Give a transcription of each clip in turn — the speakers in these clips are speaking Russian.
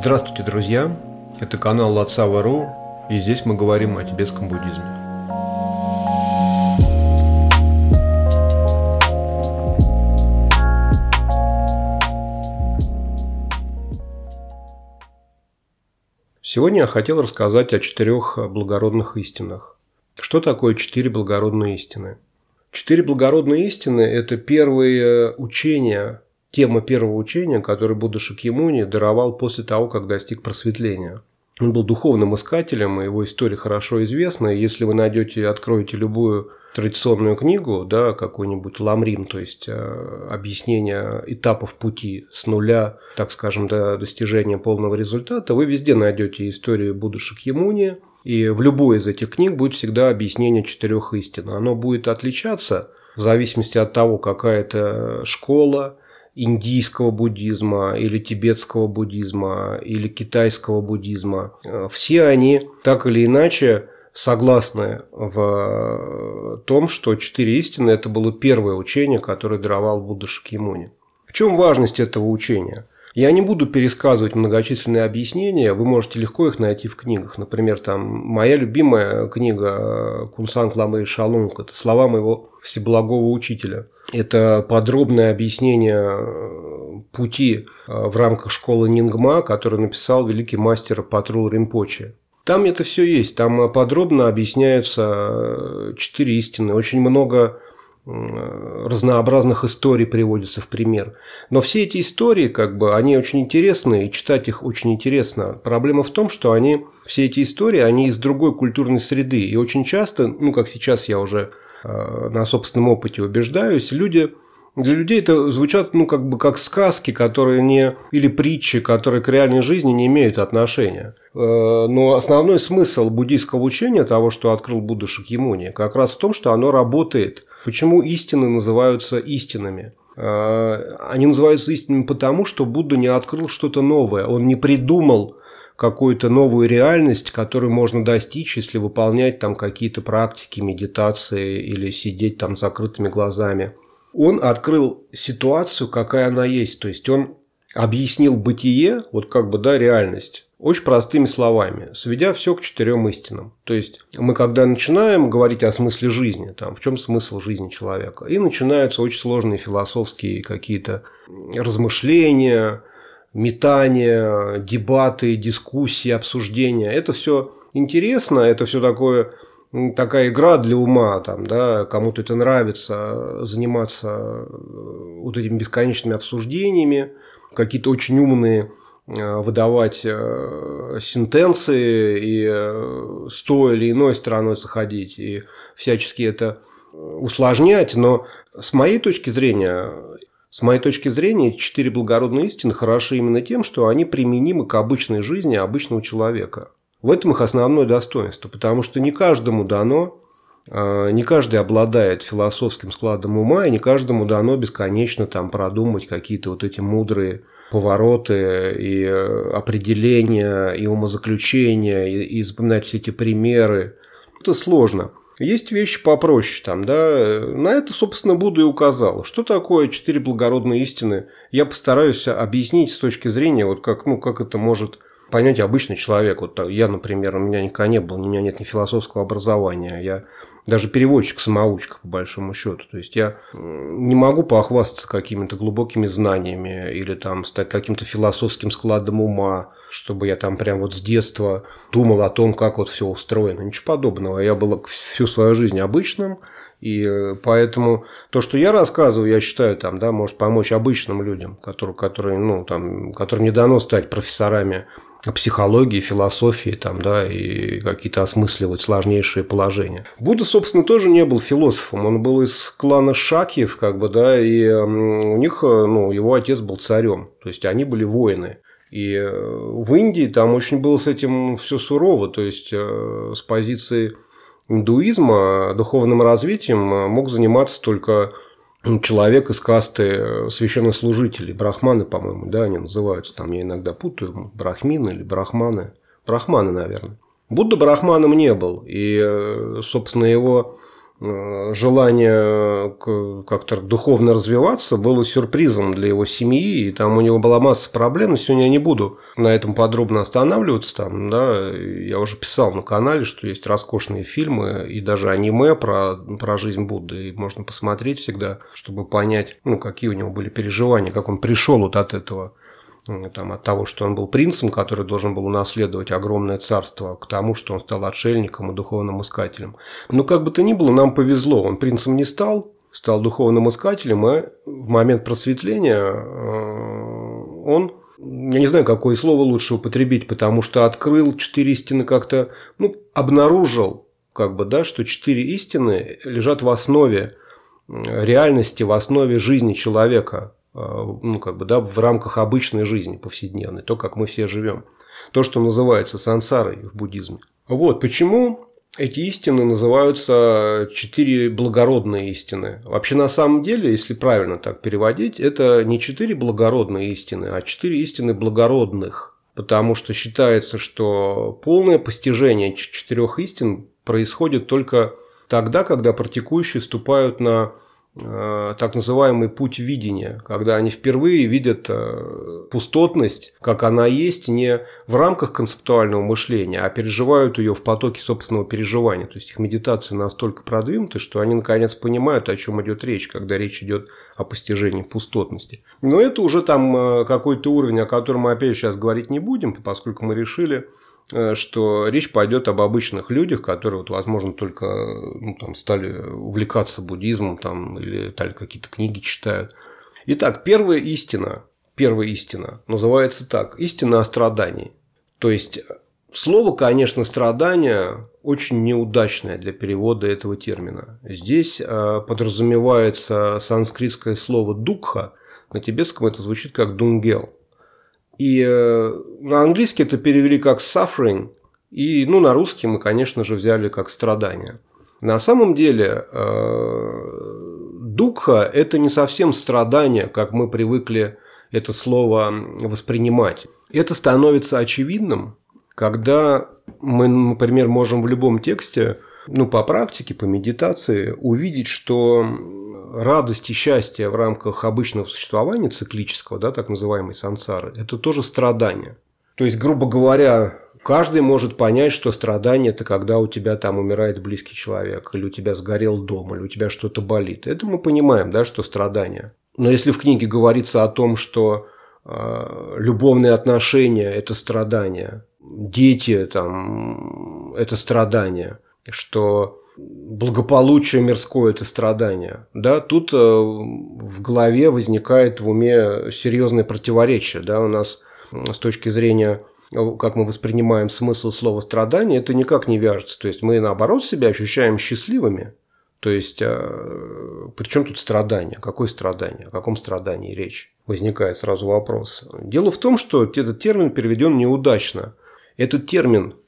Здравствуйте, друзья! Это канал Лацава.ру, и здесь мы говорим о тибетском буддизме. Сегодня я хотел рассказать о четырех благородных истинах. Что такое четыре благородные истины? Четыре благородные истины – это первые учения тема первого учения, которое Будда Шакьямуни даровал после того, как достиг просветления. Он был духовным искателем, и его история хорошо известна. Если вы найдете и откроете любую традиционную книгу, да, какой-нибудь ламрим, то есть э, объяснение этапов пути с нуля, так скажем, до достижения полного результата, вы везде найдете историю Будды Шакьямуни, и в любой из этих книг будет всегда объяснение четырех истин. Оно будет отличаться в зависимости от того, какая это школа, индийского буддизма или тибетского буддизма или китайского буддизма. Э, все они так или иначе согласны в том, что четыре истины – это было первое учение, которое даровал Будда Шакьямуни. В чем важность этого учения – я не буду пересказывать многочисленные объяснения, вы можете легко их найти в книгах. Например, там моя любимая книга Кунсан Ламы Шалунг – это слова моего всеблагого учителя. Это подробное объяснение пути в рамках школы Нингма, который написал великий мастер Патрул Римпочи. Там это все есть, там подробно объясняются четыре истины, очень много разнообразных историй приводится в пример. Но все эти истории, как бы, они очень интересны, и читать их очень интересно. Проблема в том, что они, все эти истории, они из другой культурной среды. И очень часто, ну, как сейчас я уже э, на собственном опыте убеждаюсь, люди для людей это звучат, ну, как бы как сказки, которые не... или притчи, которые к реальной жизни не имеют отношения. Э, но основной смысл буддийского учения, того, что открыл Будда Шакьямуни, как раз в том, что оно работает Почему истины называются истинами? Э, они называются истинами потому, что Будда не открыл что-то новое, он не придумал какую-то новую реальность, которую можно достичь, если выполнять там какие-то практики, медитации или сидеть там с закрытыми глазами. Он открыл ситуацию, какая она есть, то есть он объяснил бытие, вот как бы, да, реальность, очень простыми словами, сведя все к четырем истинам. То есть мы когда начинаем говорить о смысле жизни, там, в чем смысл жизни человека, и начинаются очень сложные философские какие-то размышления, метания, дебаты, дискуссии, обсуждения. Это все интересно, это все такое такая игра для ума, там, да, кому-то это нравится, заниматься э, вот этими бесконечными обсуждениями, какие-то очень умные Э, выдавать э, сентенции и э, с той или иной стороной заходить и всячески это усложнять, но с моей точки зрения, с моей точки зрения, четыре благородные истины хороши именно тем, что они применимы к обычной жизни обычного человека. В этом их основное достоинство, потому что не каждому дано, не каждый обладает философским складом ума, и не каждому дано бесконечно там продумать какие-то вот эти мудрые повороты и э, определения, и умозаключения, и, и запоминать все эти примеры. Это сложно. Есть вещи попроще там, да. На это, собственно, Будда и указал. Что такое четыре благородные истины? Я постараюсь объяснить с точки зрения, вот как, ну, как это может понять обычный человек. Вот я, например, у меня никогда не было, у меня нет ни философского образования. Я даже переводчик-самоучка, по большому счету. То есть я не могу похвастаться какими-то глубокими знаниями или там стать каким-то философским складом ума, чтобы я там прям вот с детства думал о том, как вот все устроено. Ничего подобного. Я был всю свою жизнь обычным, и э, поэтому то, что я рассказываю, я считаю, там, да, может помочь обычным людям, которые, которые, ну, там, которым не дано стать профессорами психологии, философии там, да, и какие-то осмысливать сложнейшие положения. Будда, собственно, тоже не был философом, он был из клана Шакиев, как бы, да, и у них, э, ну, его отец был царем, то есть они были воины. И э, в Индии там очень было с этим все сурово, то есть с позиции индуизма духовным развитием э, мог заниматься только человек из касты э, священнослужителей, брахманы, по-моему, да, они называются, там я иногда путаю, брахмины или брахманы, брахманы, наверное. Будда брахманом не был, и, э, собственно, его Э, желание как-то духовно развиваться было сюрпризом для его семьи, и там у него была масса проблем, сегодня я не буду на этом подробно останавливаться. Там, да, я уже писал на канале, что есть роскошные фильмы и даже аниме про, про жизнь Будды, и можно посмотреть всегда, чтобы понять, ну, какие у него были переживания, как он пришел вот от этого там, от того, что он был принцем, который должен был унаследовать огромное царство, к тому, что он стал отшельником и духовным искателем. Но как бы то ни было, нам повезло. Он принцем не стал, стал духовным искателем, и в момент просветления э, он, я не знаю, какое слово лучше употребить, потому что открыл четыре истины как-то, ну, обнаружил, как бы, да, что четыре истины лежат в основе реальности, в основе жизни человека, ну, как бы, да, в рамках обычной жизни повседневной, то, как мы все живем. То, что называется сансарой в буддизме. Вот почему эти истины называются четыре благородные истины. Вообще, на самом деле, если правильно так переводить, это не четыре благородные истины, а четыре истины благородных. Потому что считается, что полное постижение четырех истин происходит только тогда, когда практикующие вступают на так называемый путь видения, когда они впервые видят э, пустотность, как она есть, не в рамках концептуального мышления, а переживают ее в потоке собственного переживания. То есть их медитации настолько продвинуты, что они наконец понимают, о чем идет речь, когда речь идет о постижении пустотности. Но это уже там э, какой-то уровень, о котором мы опять сейчас говорить не будем, поскольку мы решили Э, что речь пойдет об обычных людях, которые, вот, возможно, только ну, там, стали увлекаться буддизмом там, или стали какие-то книги читают. Итак, первая истина, первая истина называется так – истина о страдании. То есть, слово, конечно, страдание очень неудачное для перевода этого термина. Здесь э, подразумевается санскритское слово «дукха», на тибетском это звучит как «дунгел». И э, на английский это перевели как suffering, и ну, на русский мы, конечно же, взяли как страдание. На самом деле э, духа – это не совсем страдание, как мы привыкли это слово воспринимать. Это становится очевидным, когда мы, например, можем в любом тексте, ну, по практике, по медитации, увидеть, что радость и счастье в рамках обычного существования циклического, да, так называемой сансары, это тоже страдание. То есть, грубо говоря, каждый может понять, что страдание – это когда у тебя там умирает близкий человек, или у тебя сгорел дом, или у тебя что-то болит. Это мы понимаем, да, что страдание. Но если в книге говорится о том, что э, любовные отношения – это страдание, дети там – это страдание, что благополучие мирское – это страдание. Да, тут э, в голове возникает в уме серьезное противоречие. Да, у нас с точки зрения как мы воспринимаем смысл слова страдание, это никак не вяжется. То есть мы наоборот себя ощущаем счастливыми. То есть, э, при чем тут страдание? Какое страдание? О каком страдании речь? Возникает сразу вопрос. Дело в том, что этот термин переведен неудачно. Этот термин Э,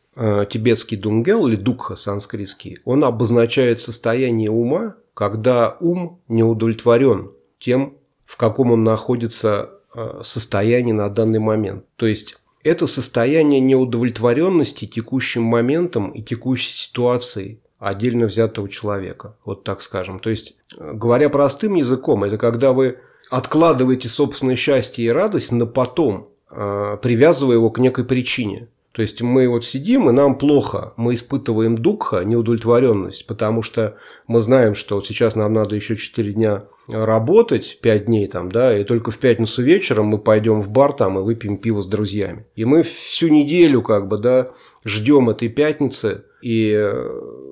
тибетский дунгел или дукха санскритский, он обозначает состояние ума, когда ум не удовлетворен тем, в каком он находится э, состоянии на данный момент. То есть это состояние неудовлетворенности текущим моментом и текущей ситуацией отдельно взятого человека. Вот так скажем. То есть, э, говоря простым языком, это когда вы откладываете собственное счастье и радость на потом, привязывая его к некой причине. То есть мы вот сидим, и нам плохо, мы испытываем духа, неудовлетворенность, потому что мы знаем, что вот сейчас нам надо еще 4 дня работать, 5 дней там, да, и только в пятницу вечером мы пойдем в бар там и выпьем пиво с друзьями. И мы всю неделю как бы, да, ждем этой пятницы, и,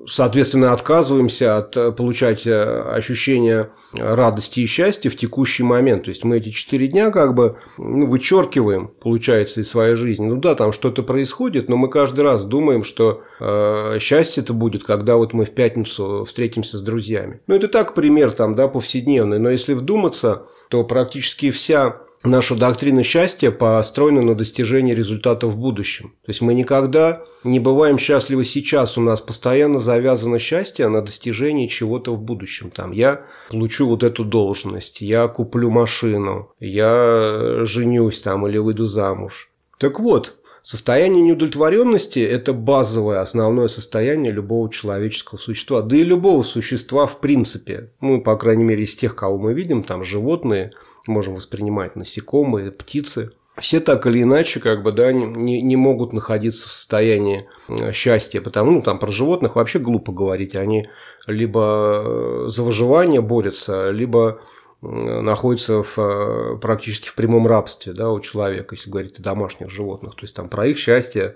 соответственно, отказываемся от э, получать э, ощущение радости и счастья в текущий момент. То есть мы эти четыре дня как бы ну, вычеркиваем, получается, из своей жизни. Ну да, там что-то происходит, но мы каждый раз думаем, что э, счастье это будет, когда вот мы в пятницу встретимся с друзьями. Ну это так пример там, да, повседневный. Но если вдуматься, то практически вся наша доктрина счастья построена на достижении результата в будущем. То есть мы никогда не бываем счастливы сейчас, у нас постоянно завязано счастье на достижении чего-то в будущем. Там я получу вот эту должность, я куплю машину, я женюсь там или выйду замуж. Так вот, Состояние неудовлетворенности – это базовое, основное состояние любого человеческого существа, да и любого существа в принципе. Ну, по крайней мере, из тех, кого мы видим, там животные, можем воспринимать насекомые, птицы. Все так или иначе, как бы, да, не, не могут находиться в состоянии э, счастья, потому ну, там про животных вообще глупо говорить. Они либо за выживание борются, либо находятся в, э, практически в прямом рабстве да, у человека, если говорить о домашних животных. То есть там про их счастье,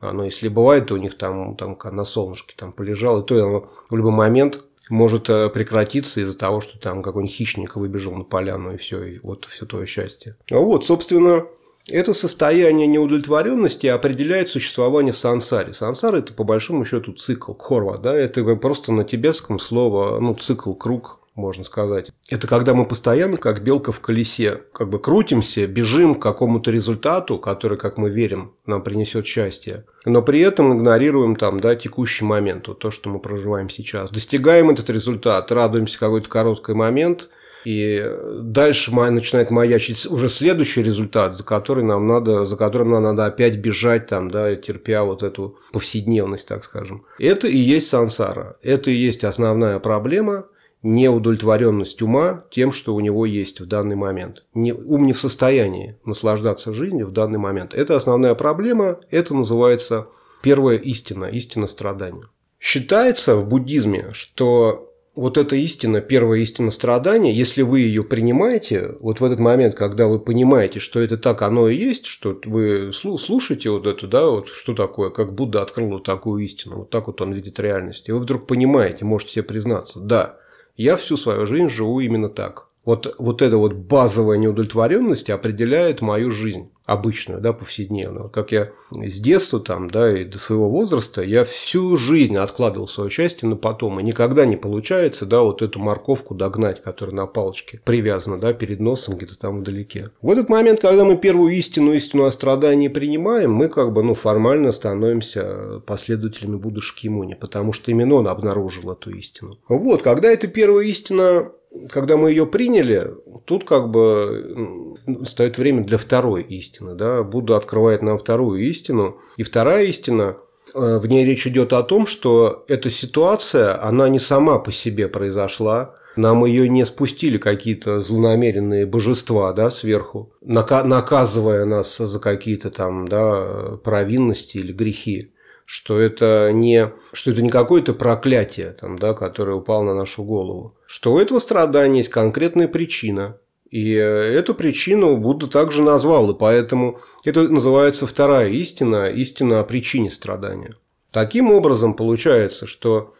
оно если бывает, то у них там, там на солнышке там полежал, и то оно в любой момент может э, прекратиться из-за того, что там какой-нибудь хищник выбежал на поляну, и все, и вот все твое счастье. Вот, собственно, это состояние неудовлетворенности определяет существование в сансаре. Сансара – это, по большому счету, цикл, хорва, да, это просто на тибетском слово, ну, цикл, круг, можно сказать. Это когда мы постоянно, как белка в колесе, как бы крутимся, бежим к какому-то результату, который, как мы верим, нам принесет счастье. Но при этом игнорируем там, да, текущий момент, вот то, что мы проживаем сейчас. Достигаем этот результат, радуемся какой-то короткий момент – и дальше начинает маячить уже следующий результат, за который нам надо, за которым нам надо опять бежать, там, да, терпя вот эту повседневность, так скажем. Это и есть сансара. Это и есть основная проблема, неудовлетворенность ума тем, что у него есть в данный момент. Не, ум не в состоянии наслаждаться жизнью в данный момент. Это основная проблема, это называется первая истина, истина страдания. Считается в буддизме, что вот эта истина, первая истина страдания, если вы ее принимаете, вот в этот момент, когда вы понимаете, что это так оно и есть, что вы слушаете вот это, да, вот что такое, как Будда открыл вот такую истину, вот так вот он видит реальность, и вы вдруг понимаете, можете себе признаться, да, я всю свою жизнь живу именно так. Вот, вот эта вот базовая неудовлетворенность определяет мою жизнь обычную, да, повседневную. Как я с детства там, да, и до своего возраста, я всю жизнь откладывал свое счастье на потом. И никогда не получается, да, вот эту морковку догнать, которая на палочке привязана, да, перед носом где-то там вдалеке. В этот момент, когда мы первую истину, истину о страдании принимаем, мы как бы, ну, формально становимся последователями Будды Шкимуни, потому что именно он обнаружил эту истину. Вот, когда эта первая истина когда мы ее приняли, тут как бы стоит время для второй истины. Да? Будда открывает нам вторую истину. И вторая истина, э, в ней речь идет о том, что эта ситуация, она не сама по себе произошла, нам ее не спустили какие-то злонамеренные божества да, сверху, наказывая нас за какие-то там да, провинности или грехи что это не, что это не какое-то проклятие, там, да, которое упало на нашу голову, что у этого страдания есть конкретная причина, и эту причину Будда также назвал, и поэтому это называется вторая истина, истина о причине страдания. Таким образом, получается, что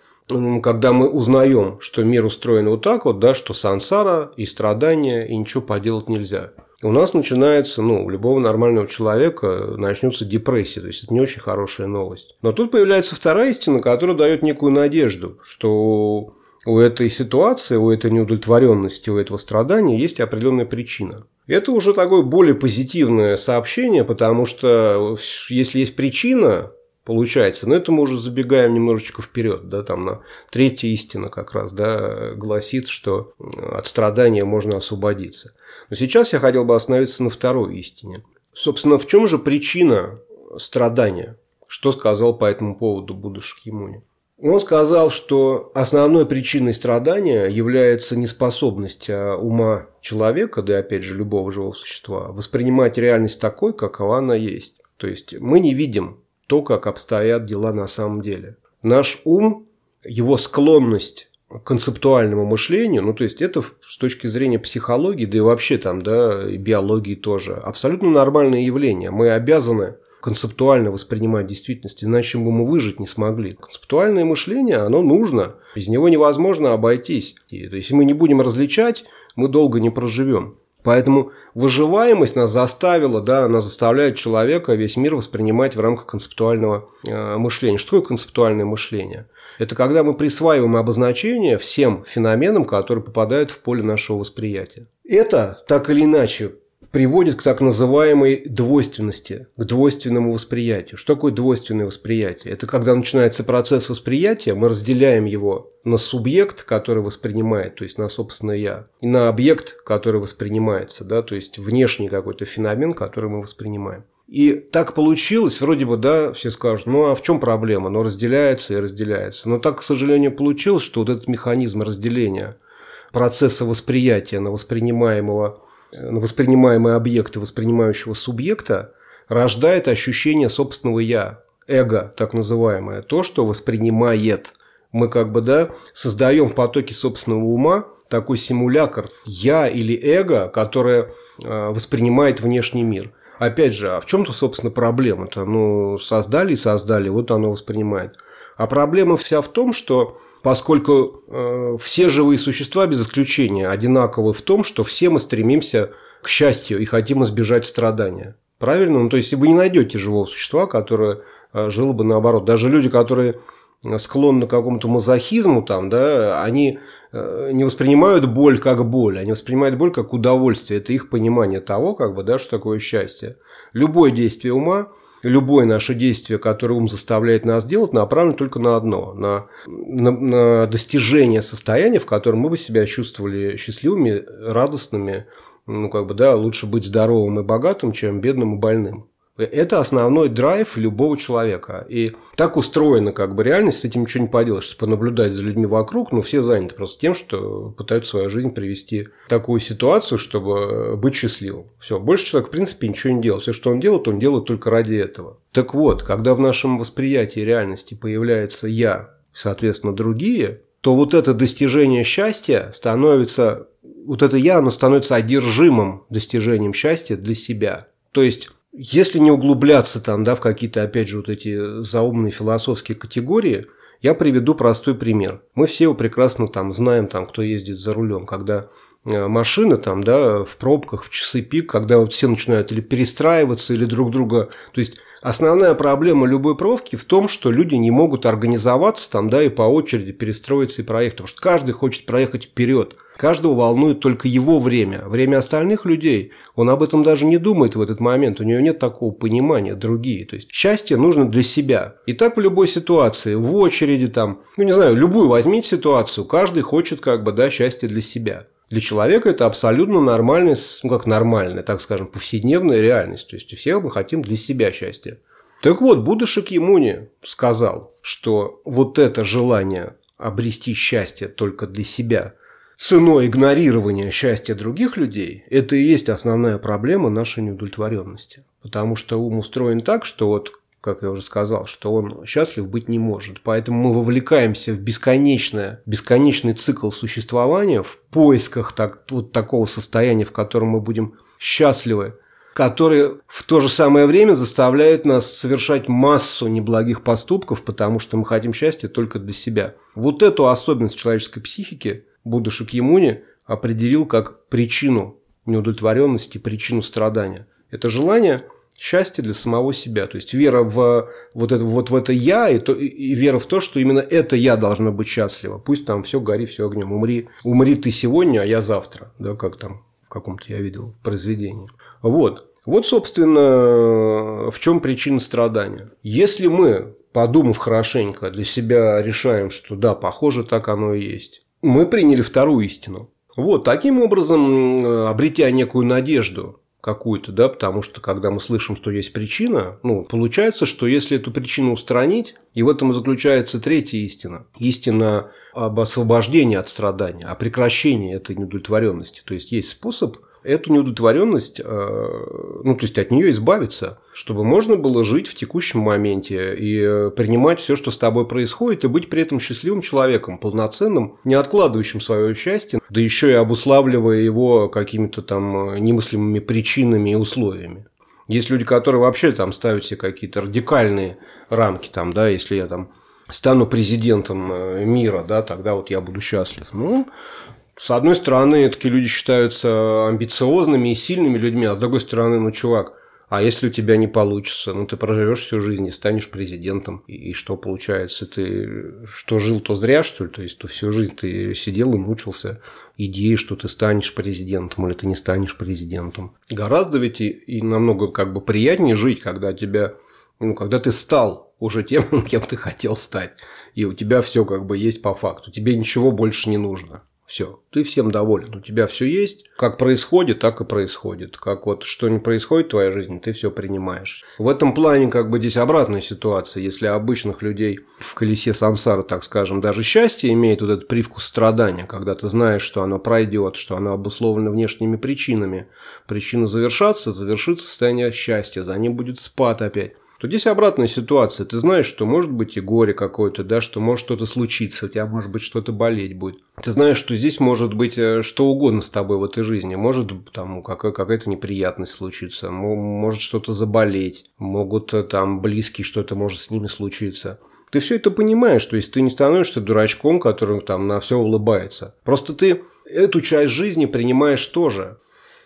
когда мы узнаем, что мир устроен вот так вот, да, что сансара и страдания, и ничего поделать нельзя – у нас начинается, ну, у любого нормального человека начнется депрессия. То есть это не очень хорошая новость. Но тут появляется вторая истина, которая дает некую надежду, что у этой ситуации, у этой неудовлетворенности, у этого страдания есть определенная причина. Это уже такое более позитивное сообщение, потому что если есть причина, получается. Но это мы уже забегаем немножечко вперед, да, там на третья истина как раз, да, гласит, что от страдания можно освободиться. Но сейчас я хотел бы остановиться на второй истине. Собственно, в чем же причина страдания? Что сказал по этому поводу Будда Шакьямуни? Он сказал, что основной причиной страдания является неспособность а, ума человека, да и опять же любого живого существа, воспринимать реальность такой, какова она есть. То есть мы не видим то, как обстоят дела на самом деле. Наш ум, его склонность концептуальному мышлению, ну то есть это с точки зрения психологии, да и вообще там, да, и биологии тоже, абсолютно нормальное явление. Мы обязаны концептуально воспринимать действительность, иначе бы мы выжить не смогли. Концептуальное мышление, оно нужно, без него невозможно обойтись. И, то есть, мы не будем различать, мы долго не проживем. Поэтому выживаемость нас заставила, да, она заставляет человека весь мир воспринимать в рамках концептуального э, мышления. Что такое концептуальное мышление? Это когда мы присваиваем обозначение всем феноменам, которые попадают в поле нашего восприятия. Это, так или иначе, приводит к так называемой двойственности, к двойственному восприятию. Что такое двойственное восприятие? Это когда начинается процесс восприятия, мы разделяем его на субъект, который воспринимает, то есть на собственное я, и на объект, который воспринимается, да, то есть внешний какой-то феномен, который мы воспринимаем. И так получилось, вроде бы, да, все скажут, ну а в чем проблема? Но разделяется и разделяется. Но так, к сожалению, получилось, что вот этот механизм разделения процесса восприятия на воспринимаемого, на воспринимаемые объекты воспринимающего субъекта рождает ощущение собственного «я», эго, так называемое, то, что воспринимает. Мы как бы, да, создаем в потоке собственного ума такой симулятор «я» или эго, которое э, воспринимает внешний мир – опять же, а в чем-то, собственно, проблема-то? Ну, создали и создали, вот оно воспринимает. А проблема вся в том, что поскольку э, все живые существа, без исключения, одинаковы в том, что все мы стремимся к счастью и хотим избежать страдания. Правильно? Ну, то есть, вы не найдете живого существа, которое э, жило бы наоборот. Даже люди, которые склонны к какому-то мазохизму, там, да, они э, не воспринимают боль как боль, они воспринимают боль как удовольствие. Это их понимание того, как бы, да, что такое счастье. Любое действие ума, любое наше действие, которое ум заставляет нас делать, направлено только на одно, на, на, на достижение состояния, в котором мы бы себя чувствовали счастливыми, радостными, ну, как бы, да, лучше быть здоровым и богатым, чем бедным и больным. Это основной драйв любого человека. И так устроена как бы реальность, с этим ничего не поделаешь. Если понаблюдать за людьми вокруг, ну, все заняты просто тем, что пытаются свою жизнь привести в такую ситуацию, чтобы быть счастливым. Все, больше человек, в принципе, ничего не делает. Все, что он делает, он делает только ради этого. Так вот, когда в нашем восприятии реальности появляется «я», соответственно, другие, то вот это достижение счастья становится, вот это «я», оно становится одержимым достижением счастья для себя. То есть если не углубляться там, да, в какие-то, опять же, вот эти заумные философские категории, я приведу простой пример. Мы все его прекрасно там знаем, там, кто ездит за рулем, когда э, машина там, да, в пробках, в часы пик, когда вот все начинают или перестраиваться, или друг друга... То есть, основная проблема любой пробки в том, что люди не могут организоваться там, да, и по очереди перестроиться и проехать, потому что каждый хочет проехать вперед. Каждого волнует только его время. Время остальных людей, он об этом даже не думает в этот момент. У него нет такого понимания, другие. То есть счастье нужно для себя. И так в любой ситуации, в очереди там, ну не знаю, любую возьмите ситуацию, каждый хочет как бы, да, счастье для себя. Для человека это абсолютно нормальная, ну как нормальная, так скажем, повседневная реальность. То есть, у всех мы хотим для себя счастья. Так вот, Будда Шакьямуни сказал, что вот это желание обрести счастье только для себя – ценой игнорирования счастья других людей, это и есть основная проблема нашей неудовлетворенности. Потому что ум устроен так, что вот, как я уже сказал, что он счастлив быть не может. Поэтому мы вовлекаемся в бесконечное, бесконечный цикл существования в поисках так, вот такого состояния, в котором мы будем счастливы, который в то же самое время заставляет нас совершать массу неблагих поступков, потому что мы хотим счастья только для себя. Вот эту особенность человеческой психики – Будда Шакьямуни определил как причину неудовлетворенности, причину страдания. Это желание счастья для самого себя. То есть вера в вот это, вот в это я и, то, и вера в то, что именно это я должна быть счастлива. Пусть там все гори, все огнем. Умри, умри ты сегодня, а я завтра. Да, как там в каком-то я видел произведении. Вот. Вот, собственно, в чем причина страдания. Если мы, подумав хорошенько, для себя решаем, что да, похоже, так оно и есть, мы приняли вторую истину. Вот, таким образом, обретя некую надежду какую-то, да, потому что когда мы слышим, что есть причина, ну, получается, что если эту причину устранить, и в этом и заключается третья истина, истина об освобождении от страдания, о прекращении этой неудовлетворенности. То есть есть способ эту неудовлетворенность, э, ну, то есть от нее избавиться, чтобы можно было жить в текущем моменте и э, принимать все, что с тобой происходит, и быть при этом счастливым человеком, полноценным, не откладывающим свое счастье, да еще и обуславливая его какими-то там немыслимыми причинами и условиями. Есть люди, которые вообще там ставят себе какие-то радикальные рамки, там, да, если я там стану президентом э, мира, да, тогда вот я буду счастлив. Ну, с одной стороны, такие люди считаются амбициозными и сильными людьми, а с другой стороны, ну, чувак, а если у тебя не получится, ну ты проживешь всю жизнь и станешь президентом, и, и что получается? Ты что жил, то зря, что ли? То есть, то всю жизнь ты сидел и мучился идеей, что ты станешь президентом или ты не станешь президентом. Гораздо ведь и, и намного как бы приятнее жить, когда тебя, ну, когда ты стал уже тем, кем ты хотел стать, и у тебя все как бы есть по факту, тебе ничего больше не нужно Все, ты всем доволен, у тебя все есть. Как происходит, так и происходит. Как вот что не происходит в твоей жизни, ты все принимаешь. В этом плане как бы здесь обратная ситуация. Если обычных людей в колесе сансары, так скажем, даже счастье имеет вот этот привкус страдания, когда ты знаешь, что оно пройдет, что оно обусловлено внешними причинами. Причина завершаться, завершится состояние счастья, за ним будет спад опять то здесь обратная ситуация. Ты знаешь, что может быть и горе какое-то, да, что может что-то случиться, у тебя может быть что-то болеть будет. Ты знаешь, что здесь может быть э, что угодно с тобой в этой жизни. Может там какая-то неприятность случиться, может что-то заболеть, могут э, там близкие что-то может с ними случиться. Ты все это понимаешь, то есть ты не становишься дурачком, который там на все улыбается. Просто ты эту часть жизни принимаешь тоже.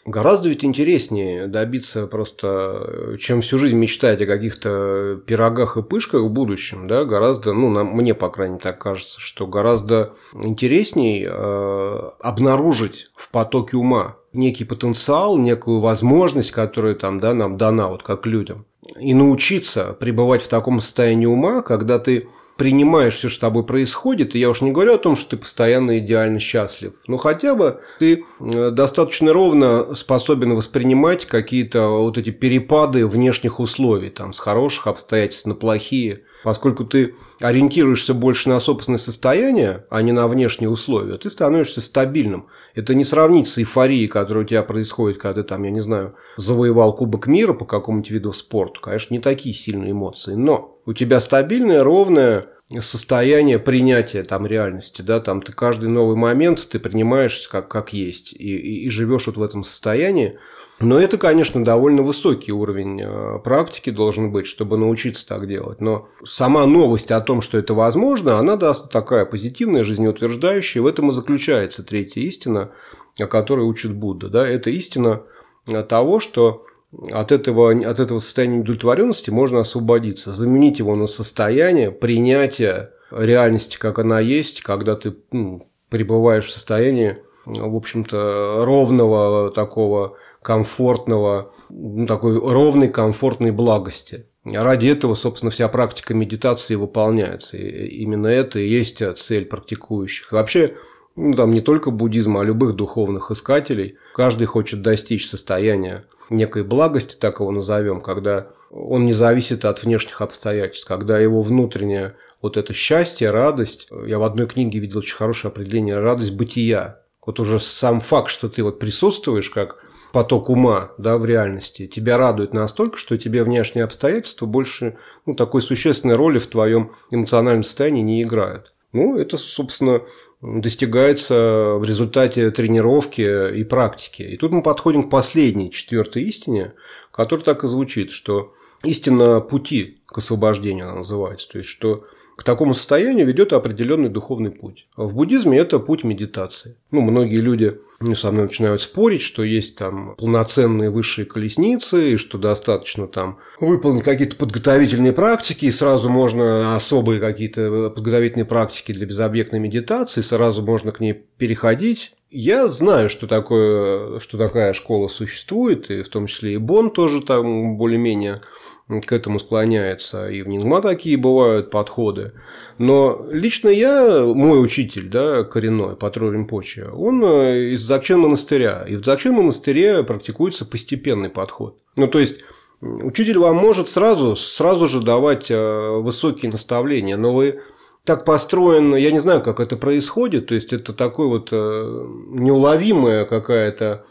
Гораздо ведь интереснее добиться просто, чем всю жизнь мечтать о каких-то пирогах и пышках в будущем, да, гораздо, ну, нам, мне, по крайней мере, так кажется, что гораздо интересней э, обнаружить в потоке ума некий потенциал, некую возможность, которая там, да, нам дана, вот как людям, и научиться пребывать в таком состоянии ума, когда ты принимаешь все, что с тобой происходит, и я уж не говорю о том, что ты постоянно идеально счастлив, но хотя бы ты э, достаточно ровно способен воспринимать какие-то вот эти перепады внешних условий, там, с хороших обстоятельств на плохие, поскольку ты ориентируешься больше на собственное состояние, а не на внешние условия, ты становишься стабильным. Это не сравнить с эйфорией, которая у тебя происходит, когда ты там, я не знаю, завоевал Кубок мира по какому-нибудь виду спорта. Конечно, не такие сильные эмоции, но у тебя стабильное, ровное состояние принятия там реальности, да, там ты каждый новый момент ты принимаешь как, как есть и, и, и живешь вот в этом состоянии, но это, конечно, довольно высокий уровень э, практики должен быть, чтобы научиться так делать. Но сама новость о том, что это возможно, она даст такая позитивная, жизнеутверждающая. В этом и заключается третья истина, о которой учит Будда. Да? Это истина того, что от этого, от этого состояния удовлетворенности можно освободиться, заменить его на состояние принятия реальности, как она есть, когда ты ну, пребываешь в состоянии, в общем-то, ровного такого комфортного, ну, такой ровной, комфортной благости. Ради этого, собственно, вся практика медитации выполняется. И именно это и есть цель практикующих. вообще, ну, там не только буддизма, а любых духовных искателей. Каждый хочет достичь состояния некой благости, так его назовем, когда он не зависит от внешних обстоятельств, когда его внутреннее вот это счастье, радость, я в одной книге видел очень хорошее определение, радость бытия. Вот уже сам факт, что ты вот присутствуешь как поток ума да, в реальности тебя радует настолько, что тебе внешние обстоятельства больше ну, такой существенной роли в твоем эмоциональном состоянии не играют. Ну, это, собственно, достигается в результате тренировки и практики. И тут мы подходим к последней, четвертой истине, которая так и звучит, что истина пути к освобождению она называется. То есть, что к такому состоянию ведет определенный духовный путь. В буддизме это путь медитации. Ну, многие люди со мной начинают спорить, что есть там полноценные высшие колесницы, и что достаточно там выполнить какие-то подготовительные практики, и сразу можно особые какие-то подготовительные практики для безобъектной медитации, сразу можно к ней переходить. Я знаю, что, такое, что такая школа существует, и в том числе и Бон тоже там более-менее к этому склоняется, и в Нингма такие бывают подходы. Но лично я, мой учитель, да, коренной, Патруль Римпочи, он э, из Дзакчен монастыря. И в Дзакчен монастыре практикуется постепенный подход. Ну, то есть, учитель вам может сразу, сразу же давать э, высокие наставления, но вы так построен, я не знаю, как это происходит, то есть это такой вот э, неуловимая какая-то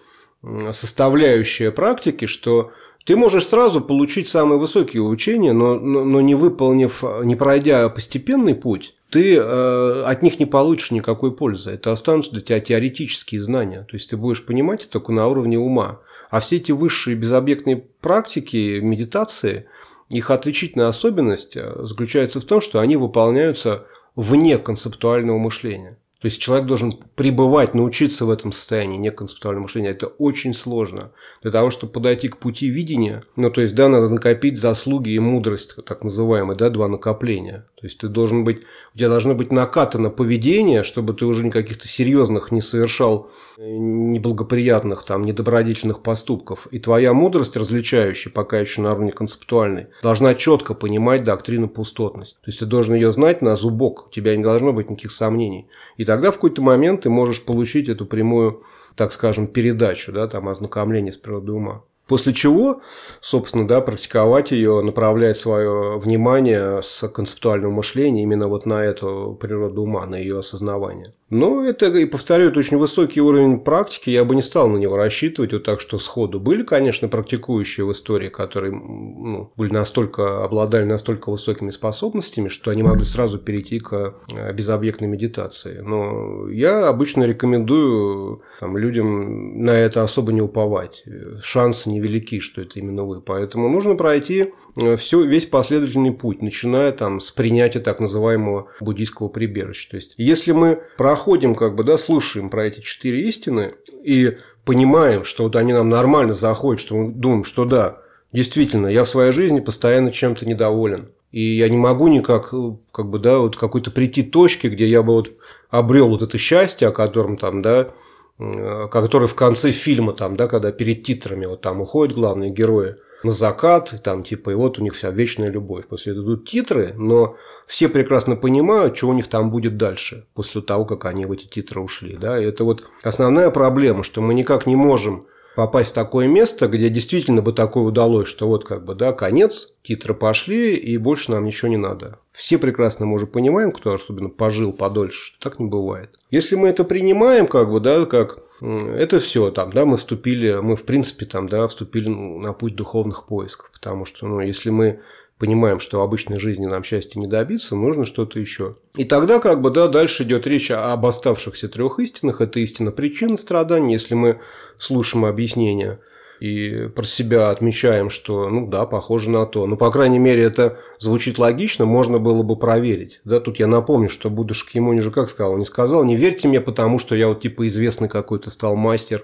составляющая практики, что ты можешь сразу получить самые высокие учения, но, но, но не выполнив, не пройдя постепенный путь, ты э, от них не получишь никакой пользы. Это останутся для тебя теоретические знания. То есть ты будешь понимать это только на уровне ума. А все эти высшие безобъектные практики, медитации, их отличительная особенность э, заключается в том, что они выполняются вне концептуального мышления. То есть человек должен пребывать, научиться в этом состоянии неконцептуального мышления. Это очень сложно. Для того, чтобы подойти к пути видения, ну то есть, да, надо накопить заслуги и мудрость, так называемые, да, два накопления. То есть ты должен быть, у тебя должно быть накатано поведение, чтобы ты уже никаких-то серьезных не совершал э, неблагоприятных, там, недобродетельных поступков. И твоя мудрость, различающая, пока еще на уровне концептуальной, должна четко понимать доктрину пустотности. То есть ты должен ее знать на зубок, у тебя не должно быть никаких сомнений. И тогда в какой-то момент ты можешь получить эту прямую, так скажем, передачу, да, там, ознакомление с природой ума. После чего, собственно, да, практиковать ее, направлять свое внимание с концептуального мышления именно вот на эту природу ума, на ее осознавание. Но это, и повторю, это очень высокий уровень практики, я бы не стал на него рассчитывать вот так, что сходу. Были, конечно, практикующие в истории, которые ну, были настолько, обладали настолько высокими способностями, что они могли сразу перейти к э, безобъектной медитации. Но я обычно рекомендую там, людям на это особо не уповать. Шансы невелики, что это именно вы. Поэтому нужно пройти э, все, весь последовательный путь, начиная там с принятия так называемого буддийского прибежища. То есть, если мы проходим, как бы, да, слушаем про эти четыре истины и понимаем, что вот они нам нормально заходят, что мы думаем, что да, действительно, я в своей жизни постоянно чем-то недоволен. И я не могу никак, как бы, да, вот какой-то прийти точке, где я бы вот обрел вот это счастье, о котором там, да, который в конце фильма, там, да, когда перед титрами вот там уходят главные герои на закат, там типа, и вот у них вся вечная любовь. После этого идут титры, но все прекрасно понимают, что у них там будет дальше, после того, как они в эти титры ушли. Да? И это вот основная проблема, что мы никак не можем попасть в такое место, где действительно бы такое удалось, что вот как бы, да, конец, титры пошли, и больше нам ничего не надо. Все прекрасно мы уже понимаем, кто особенно пожил подольше, что так не бывает. Если мы это принимаем, как бы, да, как это все, там, да, мы вступили, мы в принципе там, да, вступили на путь духовных поисков, потому что, ну, если мы понимаем, что в обычной жизни нам счастья не добиться, нужно что-то еще. И тогда, как бы, да, дальше идет речь об оставшихся трех истинах. Это истина причины страданий. Если мы слушаем объяснения и про себя отмечаем, что, ну да, похоже на то. Ну, по крайней мере, это звучит логично, можно было бы проверить. Да, тут я напомню, что Будда Шакьямуни же как сказал, не сказал, не верьте мне, потому что я вот типа известный какой-то стал мастер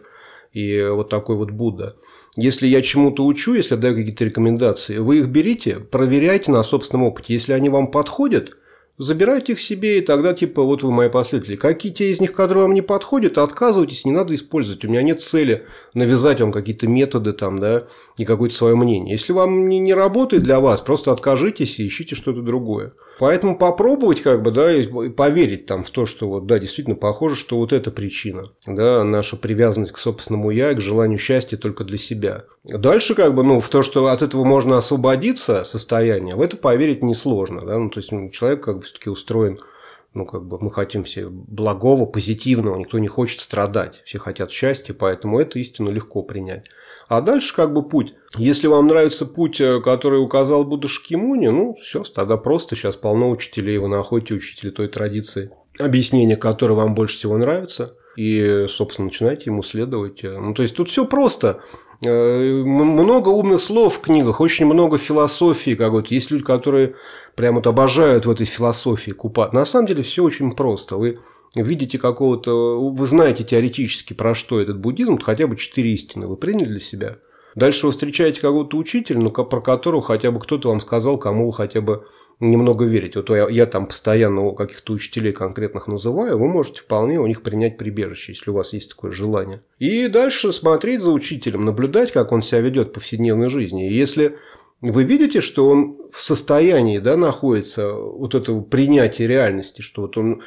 и вот такой вот Будда. Если я чему-то учу, если даю какие-то рекомендации, вы их берите, проверяйте на собственном опыте. Если они вам подходят, забирайте их себе, и тогда типа вот вы мои последователи. Какие те из них, которые вам не подходят, отказывайтесь, не надо использовать. У меня нет цели навязать вам какие-то методы там, да, и какое-то свое мнение. Если вам не, не работает для вас, просто откажитесь и ищите что-то другое. Поэтому попробовать, как бы, да, и поверить там в то, что вот, да, действительно похоже, что вот это причина, да, наша привязанность к собственному я к желанию счастья только для себя. Дальше, как бы, ну, в то, что от этого можно освободиться состояние, в это поверить несложно, да, ну, то есть ну, человек как бы все-таки устроен ну, как бы мы хотим все благого, позитивного, никто не хочет страдать, все хотят счастья, поэтому это истину легко принять. А дальше как бы путь. Если вам нравится путь, э, который указал Будда Шакимуни, ну, все, тогда просто сейчас полно учителей, вы находите учителей той традиции, объяснение которое вам больше всего нравится, и, собственно, начинаете ему следовать. Ну, то есть, тут все просто. Э, много умных слов в книгах, очень много философии. Как вот есть люди, которые прямо вот обожают в этой философии купать. На самом деле все очень просто. Вы видите какого-то, вы знаете теоретически про что этот буддизм, хотя бы четыре истины вы приняли для себя. Дальше вы встречаете какого-то учителя, ну, про которого хотя бы кто-то вам сказал, кому вы хотя бы немного верите. Вот я, я там постоянно каких-то учителей конкретных называю, вы можете вполне у них принять прибежище, если у вас есть такое желание. И дальше смотреть за учителем, наблюдать, как он себя ведет в повседневной жизни. И если вы видите, что он в состоянии да, находится вот этого принятия реальности, что вот он,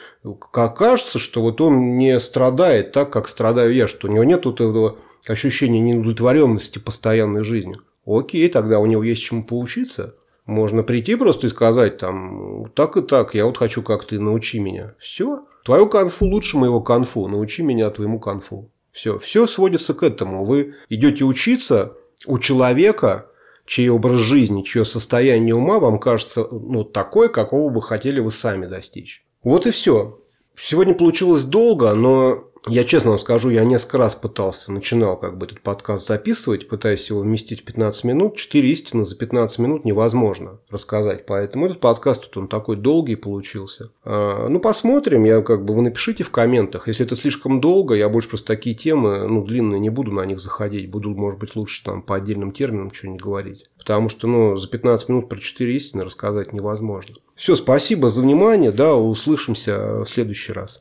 как кажется, что вот он не страдает так, как страдаю я, что у него нет вот этого ощущения неудовлетворенности постоянной жизнью. Окей, тогда у него есть чему поучиться. Можно прийти просто и сказать там, так и так, я вот хочу, как ты, научи меня. Все. Твою конфу лучше моего конфу, научи меня твоему конфу. Все. Все сводится к этому. Вы идете учиться у человека, чей образ жизни, чье состояние ума вам кажется ну, такой, какого бы хотели вы сами достичь. Вот и все. Сегодня получилось долго, но Я честно вам скажу, я несколько раз пытался, начинал как бы этот подкаст записывать, пытаясь его вместить в 15 минут. Четыре истины за 15 минут невозможно рассказать. Поэтому этот подкаст тут он такой долгий получился. А, ну, посмотрим. Я как бы вы напишите в комментах. Если это слишком долго, я больше просто такие темы, ну, длинные не буду на них заходить. Буду, может быть, лучше там по отдельным терминам что-нибудь говорить. Потому что, ну, за 15 минут про 4 истины рассказать невозможно. Все, спасибо за внимание. Да, услышимся в следующий раз.